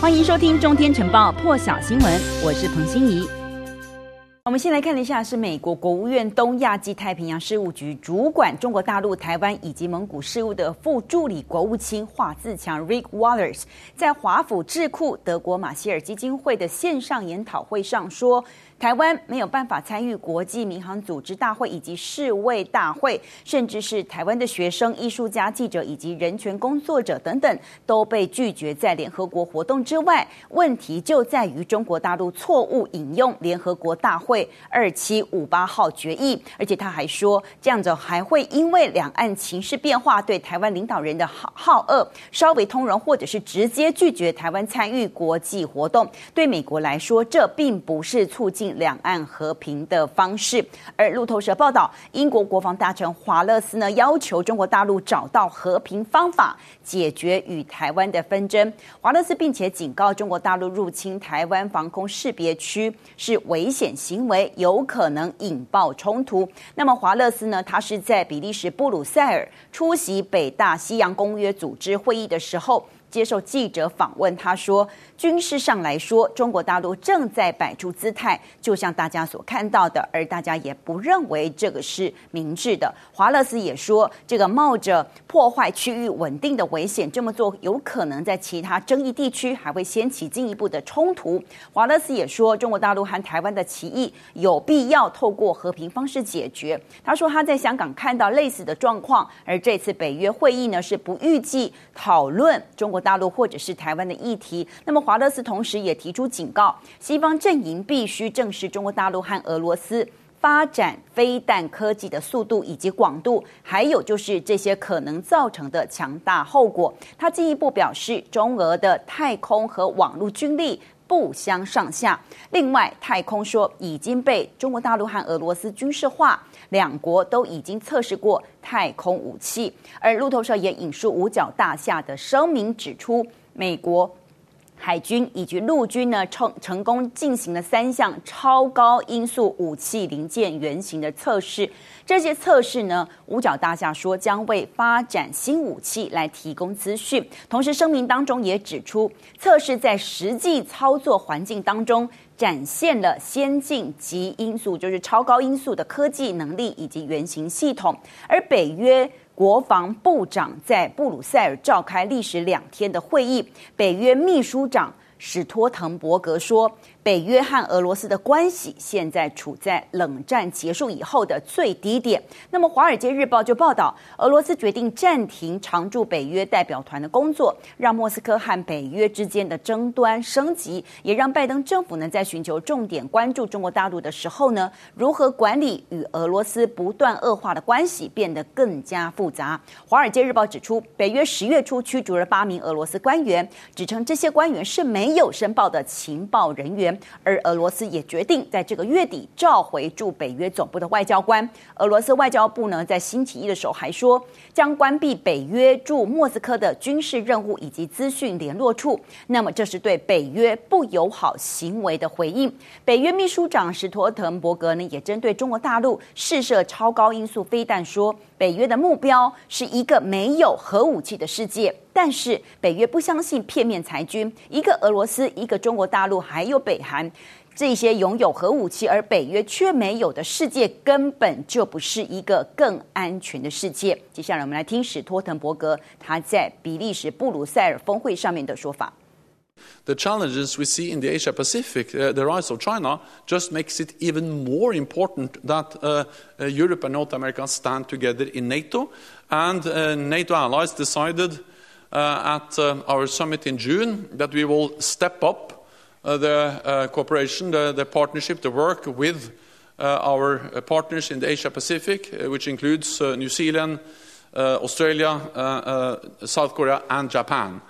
欢迎收听《中天晨报》破晓新闻，我是彭欣怡。我们先来看一下，是美国国务院东亚及太平洋事务局主管中国大陆、台湾以及蒙古事务的副助理国务卿华自强 （Rick Watters） 在华府智库德国马歇尔基金会的线上研讨会上说。台湾没有办法参与国际民航组织大会以及世卫大会，甚至是台湾的学生、艺术家、记者以及人权工作者等等都被拒绝在联合国活动之外。问题就在于中国大陆错误引用联合国大会二七五八号决议，而且他还说这样子还会因为两岸情势变化，对台湾领导人的好好恶稍微通融，或者是直接拒绝台湾参与国际活动。对美国来说，这并不是促进。两岸和平的方式，而路透社报道，英国国防大臣华勒斯呢要求中国大陆找到和平方法解决与台湾的纷争。华勒斯并且警告中国大陆入侵台湾防空识别区是危险行为，有可能引爆冲突。那么华勒斯呢，他是在比利时布鲁塞尔出席北大西洋公约组织会议的时候。接受记者访问，他说：“军事上来说，中国大陆正在摆出姿态，就像大家所看到的，而大家也不认为这个是明智的。”华勒斯也说：“这个冒着破坏区域稳定的危险，这么做有可能在其他争议地区还会掀起进一步的冲突。”华勒斯也说：“中国大陆和台湾的歧义有必要透过和平方式解决。”他说他在香港看到类似的状况，而这次北约会议呢是不预计讨论中国。大陆或者是台湾的议题，那么华勒斯同时也提出警告，西方阵营必须正视中国大陆和俄罗斯发展飞弹科技的速度以及广度，还有就是这些可能造成的强大后果。他进一步表示，中俄的太空和网络军力不相上下。另外，太空说已经被中国大陆和俄罗斯军事化。两国都已经测试过太空武器，而路透社也引述五角大厦的声明指出，美国海军以及陆军呢成成功进行了三项超高音速武器零件原型的测试。这些测试呢，五角大厦说将为发展新武器来提供资讯。同时，声明当中也指出，测试在实际操作环境当中。展现了先进极音速，就是超高音速的科技能力以及原型系统。而北约国防部长在布鲁塞尔召开历时两天的会议，北约秘书长史托滕伯格说。北约和俄罗斯的关系现在处在冷战结束以后的最低点。那么，《华尔街日报》就报道，俄罗斯决定暂停常驻北约代表团的工作，让莫斯科和北约之间的争端升级，也让拜登政府呢在寻求重点关注中国大陆的时候呢，如何管理与俄罗斯不断恶化的关系变得更加复杂。《华尔街日报》指出，北约十月初驱逐了八名俄罗斯官员，指称这些官员是没有申报的情报人员。而俄罗斯也决定在这个月底召回驻北约总部的外交官。俄罗斯外交部呢，在星期一的时候还说，将关闭北约驻莫斯科的军事任务以及资讯联络处。那么，这是对北约不友好行为的回应。北约秘书长史托滕伯格呢，也针对中国大陆试射超高音速飞弹说，北约的目标是一个没有核武器的世界。但是北约不相信片面裁军，一个俄罗斯，一个中国大陆，还有北韩，这些拥有核武器而北约却没有的世界，根本就不是一个更安全的世界。接下来我们来听史托滕伯格他在比利时布鲁塞尔峰会上面的说法。The challenges we see in the Asia Pacific, the rise of China, just makes it even more important that Europe and North America stand together in NATO, and NATO allies decided. At our summit in June, that we will step up the cooperation, the partnership, the work with our partners in the Asia Pacific, which includes New Zealand, Australia, South Korea, and Japan.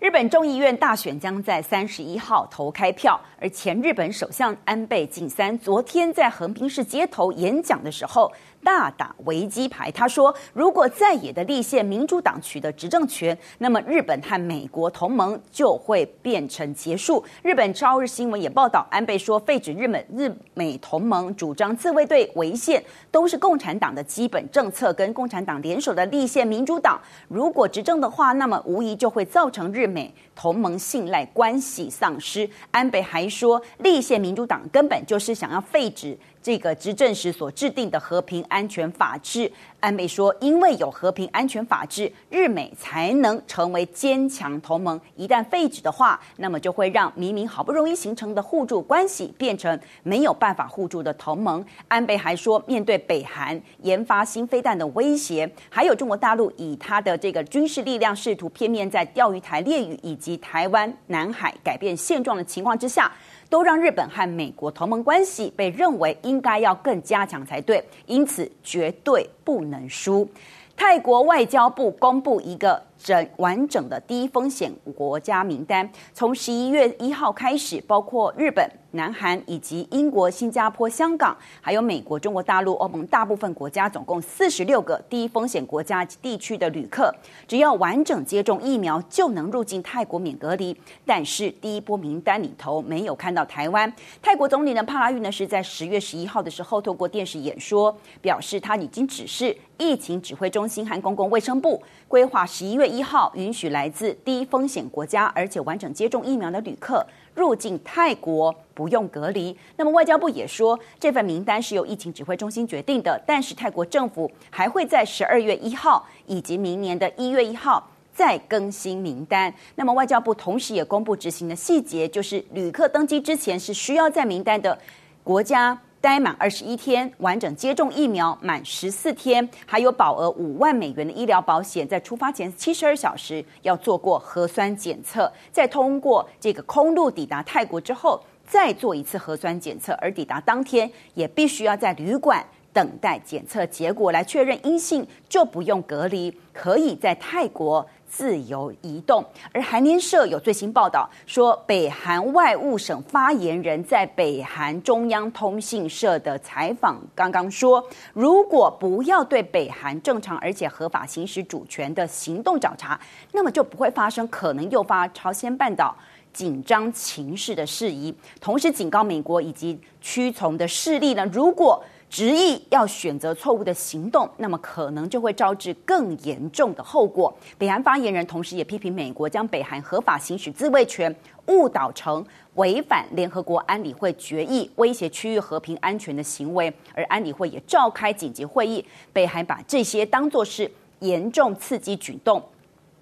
日本众议院大选将在三十一号投开票，而前日本首相安倍晋三昨天在横滨市街头演讲的时候， 大打危机牌。他说，如果在野的立宪民主党取得执政权，那么日本和美国同盟就会变成结束。日本朝日新闻也报道，安倍说废止日本日美同盟，主张自卫队违宪，都是共产党的基本政策。跟共产党联手的立宪民主党，如果执政的话，那么无疑就会造成日美同盟信赖关系丧失。安倍还说，立宪民主党根本就是想要废止。这个执政时所制定的和平安全法制，安倍说，因为有和平安全法制，日美才能成为坚强同盟。一旦废止的话，那么就会让明明好不容易形成的互助关系变成没有办法互助的同盟。安倍还说，面对北韩研发新飞弹的威胁，还有中国大陆以他的这个军事力量试图片面在钓鱼台列屿以及台湾南海改变现状的情况之下。都让日本和美国同盟关系被认为应该要更加强才对，因此绝对不能输。泰国外交部公布一个整完整的低风险国家名单，从十一月一号开始，包括日本。南韩以及英国、新加坡、香港，还有美国、中国大陆、欧盟大部分国家，总共四十六个低风险国家及地区的旅客，只要完整接种疫苗，就能入境泰国免隔离。但是第一波名单里头没有看到台湾。泰国总理呢，帕拉育呢是在十月十一号的时候透过电视演说，表示他已经指示疫情指挥中心和公共卫生部规划十一月一号允许来自低风险国家而且完整接种疫苗的旅客。入境泰国不用隔离。那么外交部也说，这份名单是由疫情指挥中心决定的，但是泰国政府还会在十二月一号以及明年的一月一号再更新名单。那么外交部同时也公布执行的细节，就是旅客登机之前是需要在名单的国家。待满二十一天，完整接种疫苗满十四天，还有保额五万美元的医疗保险，在出发前七十二小时要做过核酸检测，再通过这个空路抵达泰国之后，再做一次核酸检测，而抵达当天也必须要在旅馆等待检测结果来确认阴性，就不用隔离，可以在泰国。自由移动，而韩联社有最新报道说，北韩外务省发言人在北韩中央通信社的采访刚刚说，如果不要对北韩正常而且合法行使主权的行动找茬，那么就不会发生可能诱发朝鲜半岛紧张情势的事宜。同时警告美国以及屈从的势力呢，如果执意要选择错误的行动，那么可能就会招致更严重的后果。北韩发言人同时也批评美国将北韩合法行使自卫权误导成违反联合国安理会决议、威胁区域和平安全的行为，而安理会也召开紧急会议，北韩把这些当作是严重刺激举动，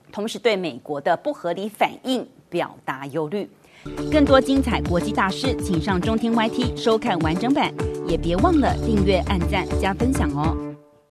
同时对美国的不合理反应表达忧虑。更多精彩国际大事，请上中天 YT 收看完整版。也别忘了订阅、按赞、加分享哦！